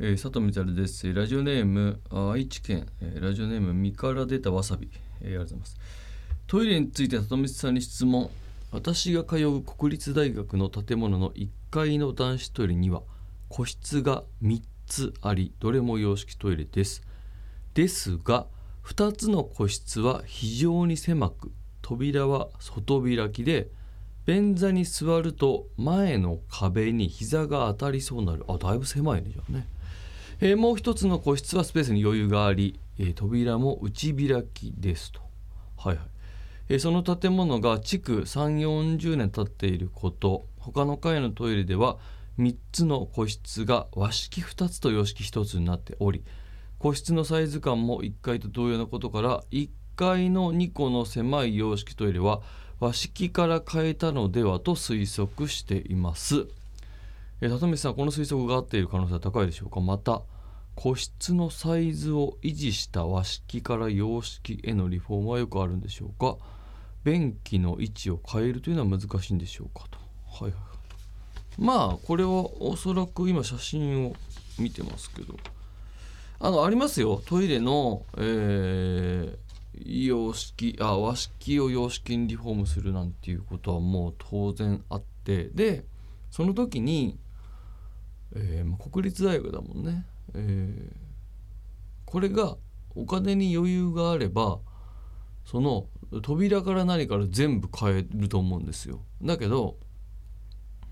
えー、佐藤光です。ラジオネーム愛知県、えー、ラジオネーム身から出たわさび、えー、ありがとうございます。トイレについて里光さんに質問。私が通う国立大学の建物の1階の男子トイレには個室が3つありどれも洋式トイレです。ですが2つの個室は非常に狭く扉は外開きで便座に座ると前の壁に膝が当たりそうになる。あだいぶ狭いねじゃあね、えー、もう一つの個室はスペースに余裕があり、えー、扉も内開きですと。はいはい、えー、その建物が築3 4 0年経っていること。他の階のトイレでは3つの個室が和式2つと洋式1つになっており個室のサイズ感も1階と同様なことから1階の2個の狭い洋式トイレは和式から変えたのではと推測しています。え里見さんこの推測が合っている可能性は高いでしょうか？また個室のサイズを維持した和式から洋式へのリフォームはよくあるんでしょうか？便器の位置を変えるというのは難しいんでしょうかと。はいはいまあこれはおそらく今写真を見てますけど。あのありますよ。トイレの、えー、洋式あ和式を洋式にリフォームするなんていうことはもう当然あって。でその時に、えー、国立大学だもんね、えー、これがお金に余裕があればその扉から何から全部変えると思うんですよ。だけど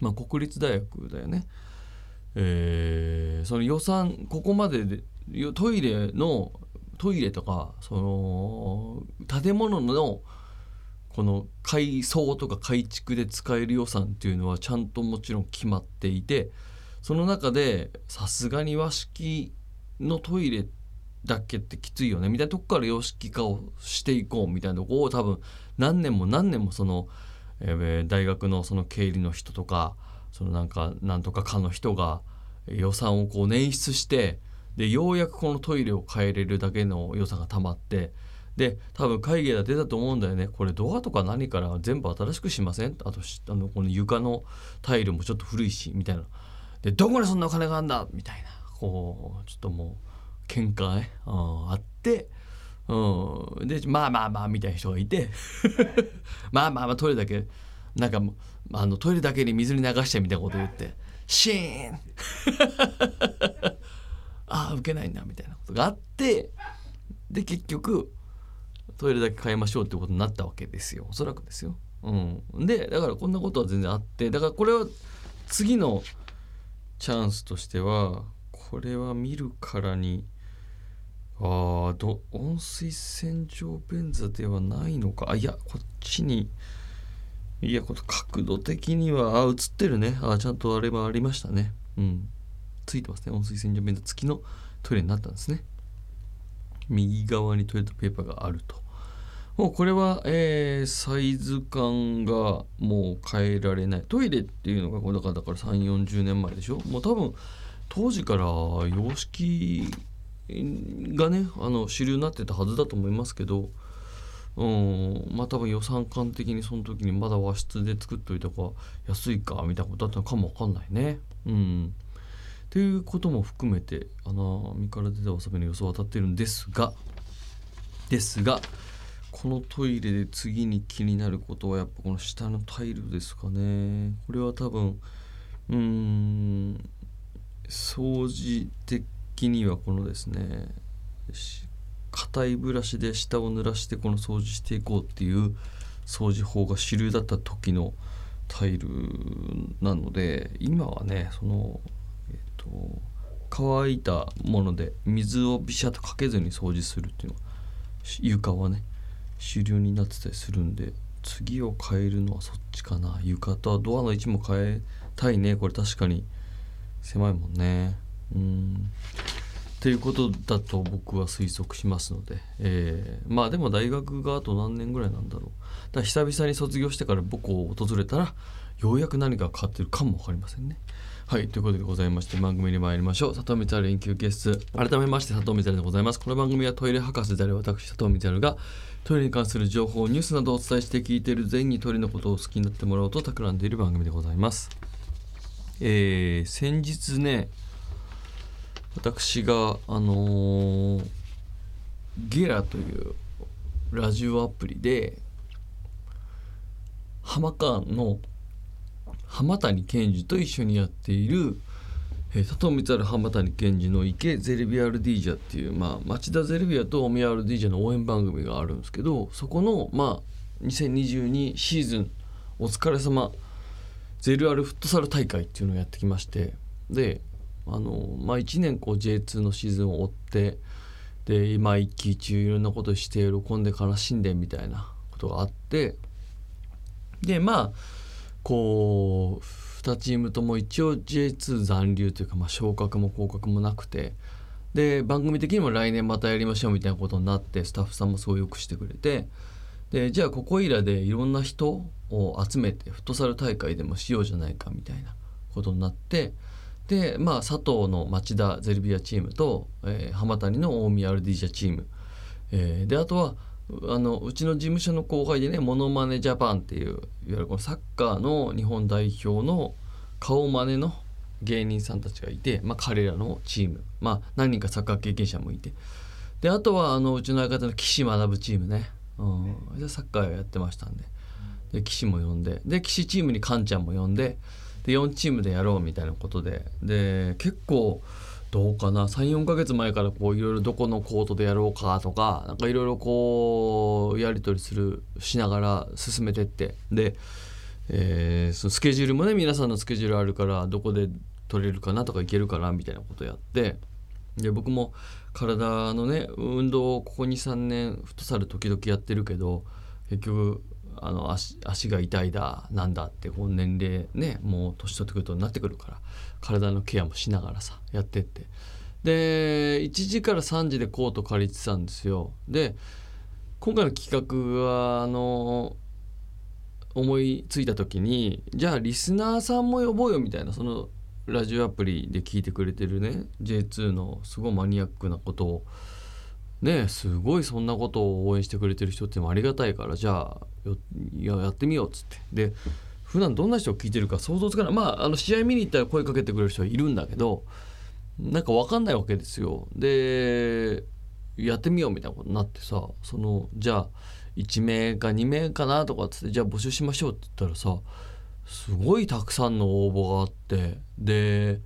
まあ、国立大学だよね、えー、その予算ここまででトイレのトイレとかその建物のこの改装とか改築で使える予算っていうのはちゃんともちろん決まっていてその中でさすがに和式のトイレだけってきついよねみたいなとこから洋式化をしていこうみたいなとこを多分何年も何年もそのえー、大学のその経理の人とかそのなんかなんとかかの人が予算をこう捻出してでようやくこのトイレを変えれるだけの予算がたまってで多分会議で出たと思うんだよね。これドアとか何から全部新しくしません？あとあのこの床のタイルもちょっと古いしみたいな。でどこでそんなお金があるんだ？みたいなこうちょっともう喧嘩ねあってうん、でまあまあまあみたいな人がいて まあまあまあトイレだけなんかあのトイレだけに水に流してみたいなこと言ってシーン！ああ受けないんだみたいなことがあってで結局トイレだけ変えましょうってことになったわけですよ。おそらくですよ。うん、でだからこんなことは全然あってだからこれは次のチャンスとしてはこれは見るからにああど温水洗浄便座ではないのか。あいやこっちにいやこの角度的にはあ映ってるね。あちゃんとあれはありましたね。うん。ついてますね。温水洗浄便座付きのトイレになったんですね。右側にトイレットペーパーがあると。もうこれは、えー、サイズ感がもう変えられない。トイレっていうのがこれだからだから3 4 0年前でしょ？もう多分当時から洋式がねあの主流になってたはずだと思いますけど、うん、まあ多分予算感的にその時にまだ和室で作っといた方が安いかみたいなことだったのかもわかんないね。うん。っていうことも含めてあの身から出たわさびの予想は当たってるんですがですがこのトイレで次に気になることはやっぱこの下のタイルですかね。これは多分うん掃除的にはこのですね硬いブラシで下を濡らしてこの掃除していこうっていう掃除法が主流だった時のタイルなので今はねそのえっ、と乾いたもので水をビシャッとかけずに掃除するっていうのは床はね主流になってたりするんで次を変えるのはそっちかな。床とドアの位置も変えたいね。これ確かに。狭いもんね。うん。っていうことだと僕は推測しますので、えー、まあでも大学があと何年ぐらいなんだろう。だから久々に卒業してから母校を訪れたらようやく何か変わってるかも分かりませんね。はいということでございまして番組に参りましょう。佐藤光連休決室。改めまして佐藤光でございます。この番組はトイレ博士である私佐藤光がトイレに関する情報ニュースなどをお伝えして聞いている全にトイレのことを好きになってもらおうと企んでいる番組でございます。えー、先日ね私があのーゲラというラジオアプリで浜川の浜谷健二と一緒にやっているえー、佐藤光浜谷健二の池ゼルビアルディージャっていう、まあ、町田ゼルビアと大宮アルディージャの応援番組があるんですけどそこの、まあ、2022シーズンお疲れ様ゼルアルフットサル大会っていうのをやってきましてであの、まあ、1年こう J2 のシーズンを追ってで今一期一会いろんなことして喜んで悲しんでみたいなことがあってでまあこう2チームとも一応 J2 残留というか、まあ、昇格も降格もなくてで番組的にも来年またやりましょうみたいなことになってスタッフさんもすごいよくしてくれてでじゃあここいらでいろんな人を集めてフットサル大会でもしようじゃないかみたいなことになってでまあ佐藤の町田ゼルビアチームと、えー、浜谷の大宮アルディージャチーム、えー、であとはあのうちの事務所の後輩でねモノマネジャパンっていういわゆるこのサッカーの日本代表の顔真似の芸人さんたちがいて、まあ、彼らのチーム、まあ、何人かサッカー経験者もいて。であとはあのうちの相方の岸学ぶチームね、うん、でサッカーやってましたんで。で岸も呼んで。で岸チームにカンちゃんも呼んで。で4チームでやろうみたいなことで。で結構どうかな？34ヶ月前からこういろいろどこのコートでやろうかとかなんかいろいろこうやり取りするしながら進めてって。で、えー、そのスケジュールもね皆さんのスケジュールあるからどこで取れるかなとかいけるかなみたいなことやって。で僕も体のね運動をここ23年フットサル時々やってるけど結局あの足足が痛いだなんだってこう年齢ねもう年取ってくるとなってくるから体のケアもしながらさやってって。で1時から3時でコート借りてたんですよ。で今回の企画はあの思いついた時にじゃあリスナーさんも呼ぼうよみたいなそのラジオアプリで聞いてくれてるね J2 のすごいマニアックなことをねすごいそんなことを応援してくれてる人ってもありがたいからじゃあややってみようっつって。で普段どんな人を聞いてるか想像つかない。まああの試合見に行ったら声かけてくれる人はいるんだけどなんか分かんないわけですよ。でやってみようみたいなことになってさそのじゃあ1名か2名かなとかっつってじゃあ募集しましょうって言ったらさすごいたくさんの応募があってで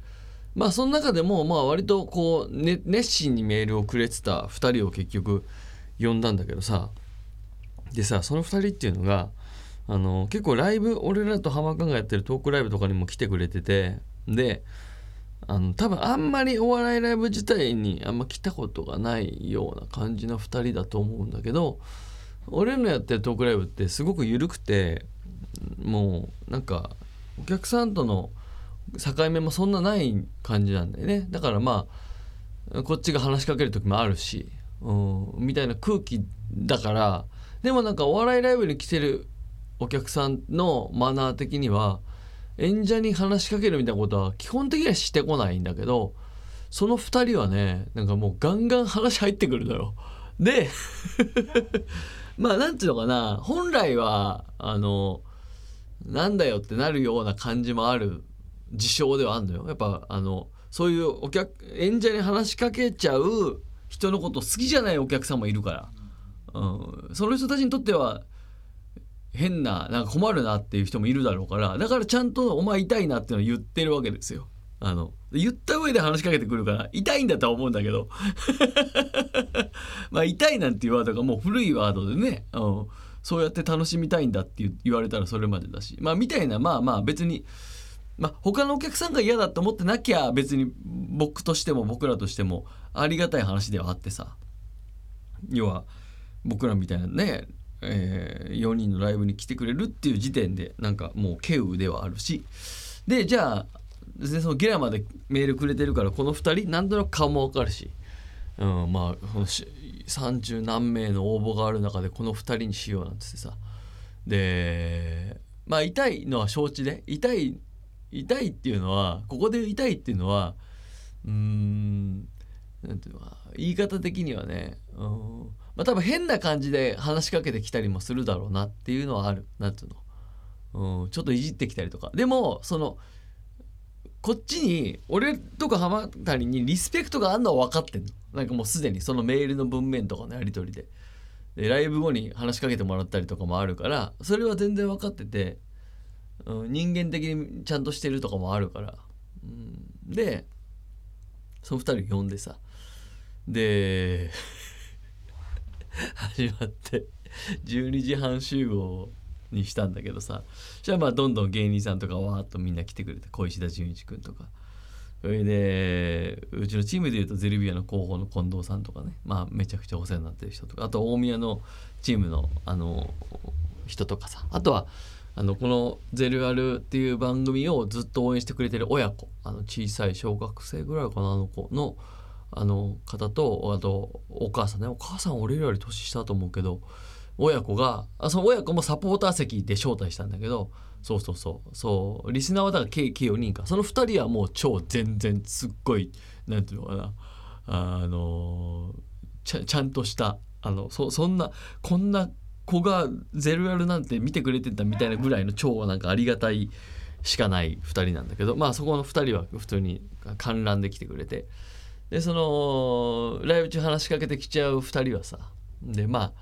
まあその中でもまあ割とこう、ね、熱心にメールをくれてた2人を結局呼んだんだけどさ。でさその2人っていうのがあの結構ライブ俺らと浜川がやってるトークライブとかにも来てくれてて。であの多分あんまりお笑いライブ自体にあんま来たことがないような感じの2人だと思うんだけど俺のやってるトークライブってすごく緩くてもうなんかお客さんとの境目もそんなない感じなんだよねだからまあこっちが話しかける時もあるし、うん、みたいな空気だからでもなんかお笑いライブに来てるお客さんのマナー的には演者に話しかけるみたいなことは基本的にはしてこないんだけどその2人はねなんかもうガンガン話入ってくるのよ。で まあなんていうのかな本来はあのなんだよってなるような感じもある事象ではあるのよ。やっぱあのそういうお客演者に話しかけちゃう人のこと好きじゃないお客さんもいるから、うん、その人たちにとっては変ななんか困るなっていう人もいるだろうから。だからちゃんと「お前痛いな」っていうのを言ってるわけですよ。あの言った上で話しかけてくるから痛いんだとは思うんだけど。まあ痛いなんていうワードがもう古いワードでね、うん、そうやって楽しみたいんだって言われたらそれまでだし。まあみたいなまあまあ別にまあ、他のお客さんが嫌だと思ってなきゃ別に僕としても僕らとしてもありがたい話ではあってさ。要は僕らみたいなね、えー、4人のライブに来てくれるっていう時点でなんかもう稀有ではあるし。でじゃあそのゲラまでメールくれてるからこの2人なんとなく顔も分かるし、うん、まあ30何名の応募がある中でこの2人にしようなんつってさ。でまあ痛いのは承知で痛い痛いっていうのはここで痛いっていうのはうんなんていうのか言い方的にはねうんまあ多分変な感じで話しかけてきたりもするだろうなっていうのはある。なんていうの？うんちょっといじってきたりとか。でもそのこっちに俺とか浜谷にリスペクトがあんのは分かってんの。なんかもうすでにそのメールの文面とかのやり取りで。でライブ後に話しかけてもらったりとかもあるからそれは全然分かってて、うん、人間的にちゃんとしてるとかもあるから、うん、でその2人呼んでさ。で 始まって12時半集合にしたんだけどさ。じゃあまあどんどん芸人さんとかわーっとみんな来てくれて小石田純一君とか。それでうちのチームでいうとゼルビアの広報の近藤さんとかね。まあめちゃくちゃお世話になってる人とか。あと大宮のチームのあの人とかさ。あとはあのこの「ゼルアル」っていう番組をずっと応援してくれてる親子あの小さい小学生ぐらいかなあの子のあの方とあとお母さんねお母さん俺より年下だと思うけど親子があその親子もサポーター席で招待したんだけどそうそうそう。そうリスナーはだから計4人か。その2人はもう超全然すっごいなんていうのかな。あのちゃちゃんとしたあのそそんなこんな子がゼルアルなんて見てくれてたみたいなぐらいの超なんかありがたいしかない2人なんだけどまあそこの2人は普通に観覧で来てくれて。でそのライブ中話しかけてきちゃう2人はさでま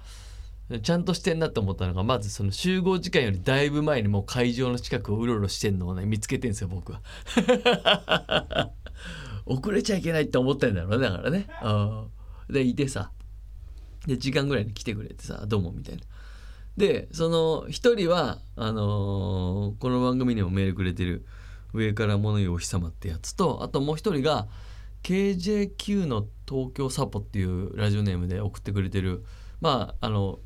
あちゃんとしてんなと思ったのがまずその集合時間よりだいぶ前にもう会場の近くをうろうろしてんのをね見つけてんすよ僕は。遅れちゃいけないって思ってんだろうねだからね。でいてさ。で時間ぐらいに来てくれてさ「どうも」みたいな。でその一人はあのーこの番組にもメールくれてる「上から物言うお日様」ってやつとあともう一人が KJQ の東京サポっていうラジオネームで送ってくれてるまああの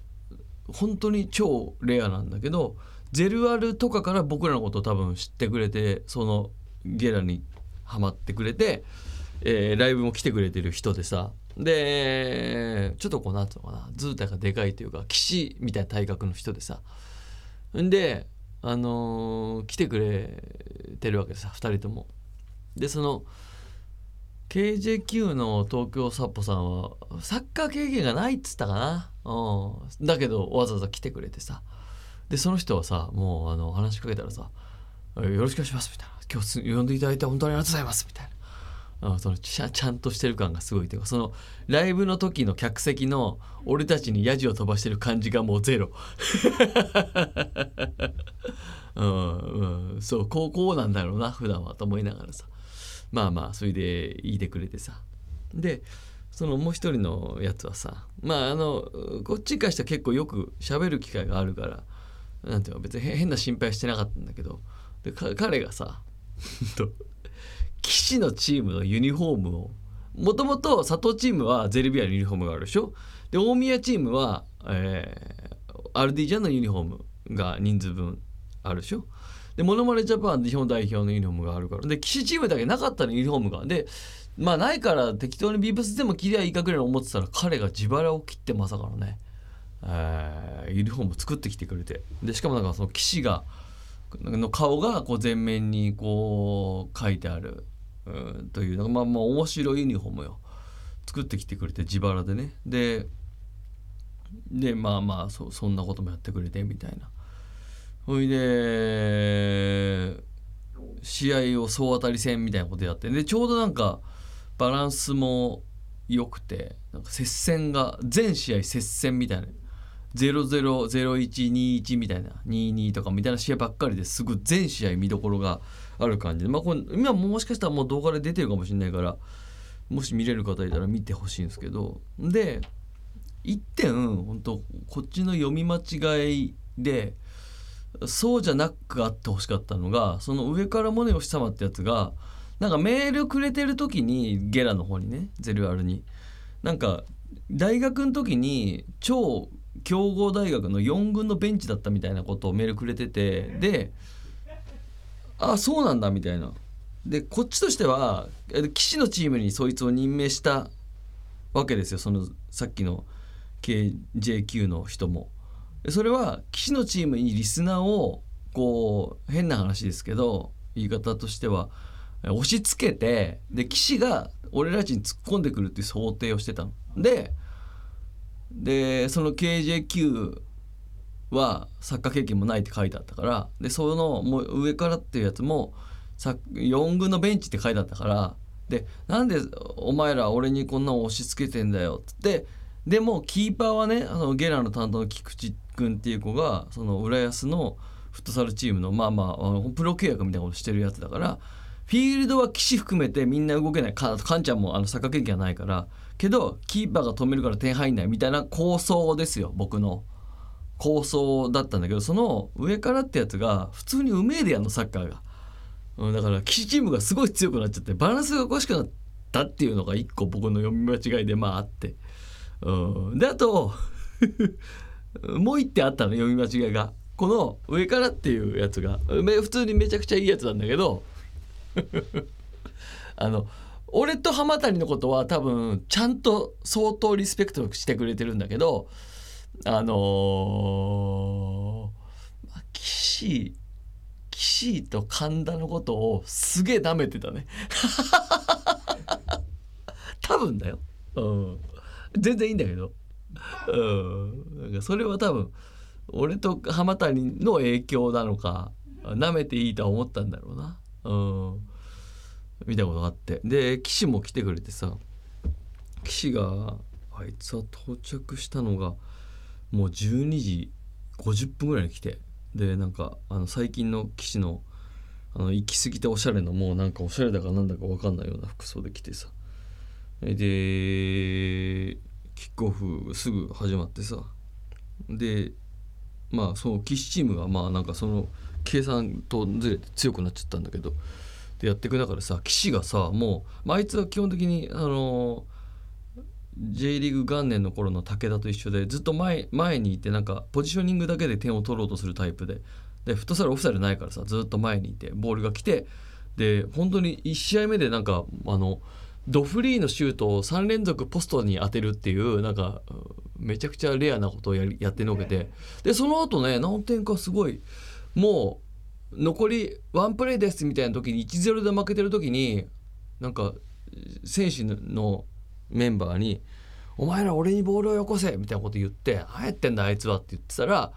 本当に超レアなんだけどゼルアルとかから僕らのことを多分知ってくれてそのゲラにハマってくれて、えーライブも来てくれてる人でさ。でちょっとこうなんつうのかな。図体がでかいというか騎士みたいな体格の人でさ。んであのー来てくれてるわけでさ2人とも。でその KJQ の東京サッポさんはサッカー経験がないっつったかな、うん、だけどわざわざ来てくれてさ。でその人はさもうあの話しかけたらさ「よろしくお願いします」みたいな「今日呼んでいただいて本当にありがとうございます」みたいな。そのちゃちゃんとしてる感がすごいというかそのライブの時の客席の俺たちにヤジを飛ばしてる感じがもうゼロ。うん、うん、そうこうこうなんだろうな普段はと思いながらさ。まあまあそれで言いてくれてさ。でそのもう一人のやつはさまああのこっちからしては結構よく喋る機会があるからなんていうの別に変な心配してなかったんだけど。で彼がさ 騎士のチームのユニフォームをもともと佐藤チームはゼルビアのユニフォームがあるでしょ？で大宮チームは、えーアルディジャンのユニフォームが人数分あるでしょ？でモノマネジャパン日本代表のユニフォームがあるから。で騎士チームだけなかったのユニフォームが。でまあないから適当にビーブスでも切りゃいいかぐらい思ってたら彼が自腹を切ってまさかのね、えーユニフォーム作ってきてくれて。でしかもなんかその騎士がの顔がこう前面にこう書いてある、うん、というなんかまあまあ面白いユニフォームよ。作ってきてくれて自腹でね。ででまあまあそそんなこともやってくれてみたいな。ほいで試合を総当たり戦みたいなことやってでちょうどなんかバランスも良くてなんか接戦が全試合接戦みたいな。000121みたいな22とかみたいな試合ばっかりですごい全試合見どころがある感じで。まあこれ今もしかしたらもう動画で出てるかもしれないからもし見れる方いたら見てほしいんですけど。で一点本当こっちの読み間違いでそうじゃなくあってほしかったのがその上からモネお日様ってやつがなんかメールくれてる時にゲラの方にねゼルアルに。なんか大学の時に超強豪大学の4軍のベンチだったみたいなことをメールくれててであそうなんだみたいなでこっちとしてはえ騎士のチームにそいつを任命したわけですよそのさっきの KJQ の人も。でそれは騎士のチームにリスナーをこう変な話ですけど言い方としてはえ押し付けてで騎士が俺たちに突っ込んでくるっていう想定をしてたの。ででその KJQ はサッカー経験もないって書いてあったからでそのもう上からっていうやつも4軍のベンチって書いてあったからでなんでお前ら俺にこんなの押し付けてんだよっつってでもキーパーはねあのゲラの担当の菊池君っていう子がその浦安のフットサルチームのまあまあプロ契約みたいなことしてるやつだからフィールドは岸含めてみんな動けない。かかんちゃんもあのサッカー経験はないから。けどキーパーが止めるから点入んないみたいな構想ですよ僕の。構想だったんだけどその上からってやつが普通にうめえでやんのサッカーが、うん、だから岸チームがすごい強くなっちゃってバランスがおかしくなったっていうのが一個僕の読み間違いでまああって、うん、であと もう一点あったの読み間違いが。この上からっていうやつが。普通にめちゃくちゃいいやつなんだけど あの俺と浜谷のことは多分ちゃんと相当リスペクトしてくれてるんだけどあのー、岸岸と神田のことをすげえ舐めてたね。多分だよ、うん、全然いいんだけど、うん、なんかそれは多分俺と浜谷の影響なのか舐めていいとは思ったんだろうな、うん、見たことがあって。で岸も来てくれてさ岸があいつは到着したのがもう12時50分ぐらいに来て。でなんかあの最近の岸のあの行き過ぎておしゃれのもうなんかおしゃれだかなんだか分かんないような服装で来てさ。でキックオフすぐ始まってさ。でまあその岸チームがまあなんかその計算とずれて強くなっちゃったんだけど。でやっていく中でさ岸がさもう、まあ、あいつは基本的にあの J リーグ元年の頃の武田と一緒でずっと前前にいてなんかポジショニングだけで点を取ろうとするタイプで。でフットサルオフサイドないからさずっと前にいてボールが来てで本当に1試合目でなんかあのドフリーのシュートを3連続ポストに当てるっていうなんかめちゃくちゃレアなことをややってのけて。でその後ね何点かすごいもう残りワンプレーですみたいな時に1-0で負けてる時になんか選手のメンバーに「お前ら俺にボールをよこせ」みたいなこと言って「何やってんだあいつは」って言ってたら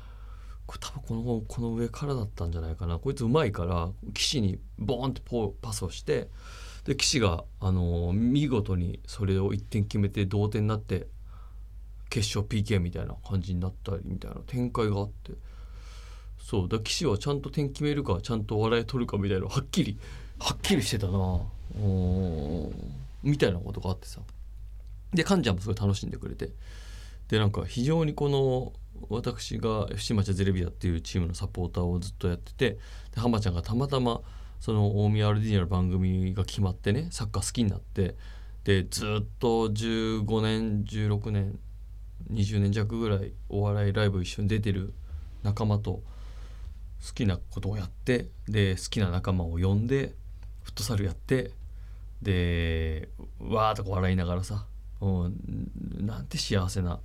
これ多分このこの上からだったんじゃないかな。こいつうまいから岸にボーンってポパスをしてで岸が、あの見事にそれを1点決めて同点になって決勝 PK みたいな感じになったりみたいな展開があって。そうだ岸はちゃんと点決めるかちゃんと笑い取るかみたいなはっきり。はっきりしてたな。みたいなことがあってさ。でカンちゃんもすごい楽しんでくれて。でなんか非常にこの私が FC 町ゼレビアっていうチームのサポーターをずっとやっててで浜ちゃんがたまたまその大宮 RD の番組が決まってねサッカー好きになってでずっと15年16年20年弱ぐらいお笑いライブ一緒に出てる仲間と好きなことをやってで好きな仲間を呼んでフットサルやってでわーとこう笑いながらさ、うん、なんて幸せな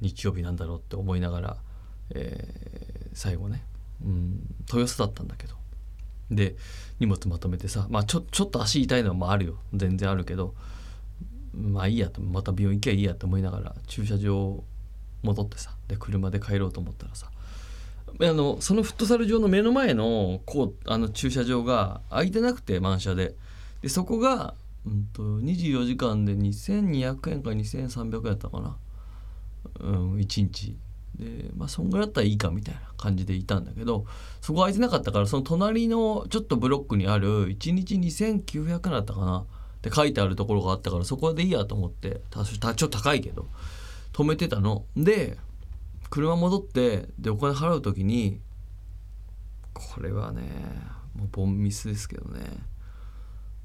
日曜日なんだろうって思いながら、えー最後ね、うん、豊洲だったんだけどで荷物まとめてさ、まあ、ちょちょっと足痛いのもあるよ。全然あるけどまあいいやとまた病院行けばいいやと思いながら駐車場戻ってさで車で帰ろうと思ったらさあのそのフットサル場の目の前のこうあの駐車場が空いてなくて満車で。でそこが、うん、と24時間で2200円か2300円だったかな、うん、1日。でまあそんぐらいだったらいいかみたいな感じでいたんだけどそこ空いてなかったからその隣のちょっとブロックにある1日2900円だったかな。って書いてあるところがあったからそこでいいやと思って多少多少高いけど止めてたの。で車戻ってでお金払う時にこれはねもうボンミスですけどね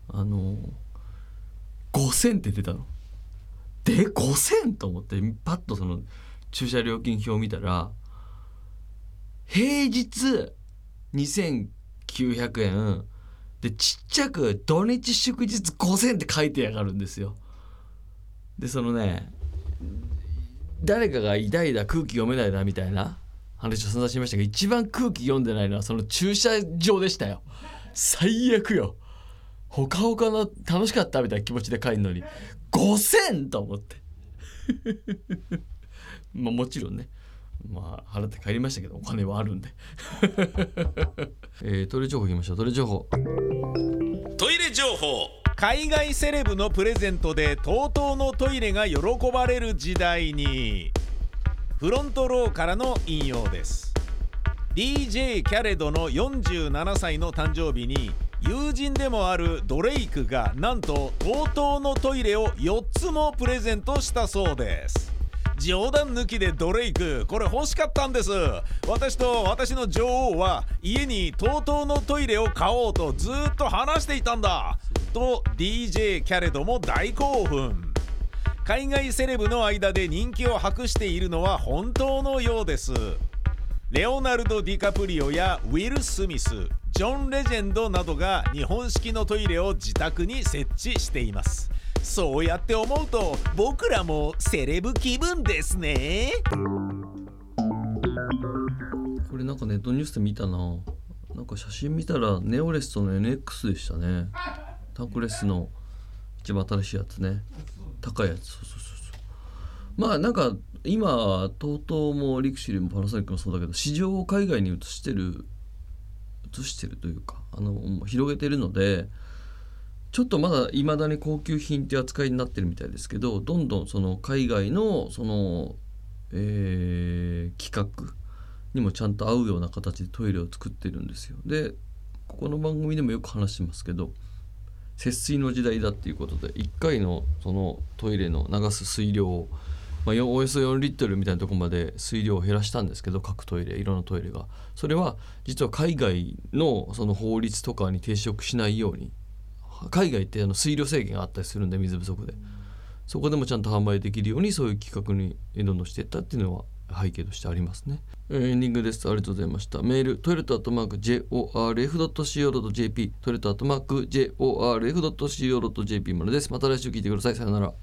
あの5,000って出たの。で5,000と思ってパッとその駐車料金表を見たら平日2900円でちっちゃく土日祝日5,000って書いてやがるんですよ。でそのね誰かが痛いだ空気読めないだみたいな。話を散々しましたが一番空気読んでないのはその駐車場でしたよ。最悪よ。ほかほかの楽しかったみたいな気持ちで帰るのに。5000と思って。まあもちろんね。まあ払って帰りましたけどお金はあるんで、えー、トイレ情報いきましょう。トイレ情報。トイレ情報。海外セレブのプレゼントで TOTO のトイレが喜ばれる時代にフロントローからの引用です。DJ キャレドの47歳の誕生日に友人でもあるドレイクがなんと TOTO のトイレを4つもプレゼントしたそうです。冗談抜きでドレイクこれ欲しかったんです。私と私の女王は家に TOTO のトイレを買おうとずっと話していたんだ。と DJ キャレドも大興奮。海外セレブの間で人気を博しているのは本当のようです。レオナルド・ディカプリオやウィル・スミスジョン・レジェンドなどが日本式のトイレを自宅に設置しています。そうやって思うと僕らもセレブ気分ですね。これなんかネットニュースで見たな。なんか写真見たらネオレストの NX でしたね。タンクレスの一番新しいやつね。高いやつ。そうそうそうそう。まあなんか今 TOTO もリクシルもパナソニックもそうだけど市場を海外に移してる移してるというかあの広げてるのでちょっとまだいまだに高級品っていう扱いになってるみたいですけどどんどんその海外のその、えー、企画にもちゃんと合うような形でトイレを作ってるんですよ。でここの番組でもよく話してますけど節水の時代だっていうことで1回のそのトイレの流す水量を、まあ、およそ4リットルみたいなとこまで水量を減らしたんですけど各トイレいろんなトイレが。それは実は海外のその法律とかに抵触しないように海外ってあの水量制限があったりするんで水不足で。そこでもちゃんと販売できるようにそういう規格にどんどんしていったっていうのは背景としてありますね。エンディングです。ありがとうございました。メール、 toilet アットマーク JORF.CO.JP、toilet アットマーク JORF.CO.JP までです。また来週聞いてください。さよなら。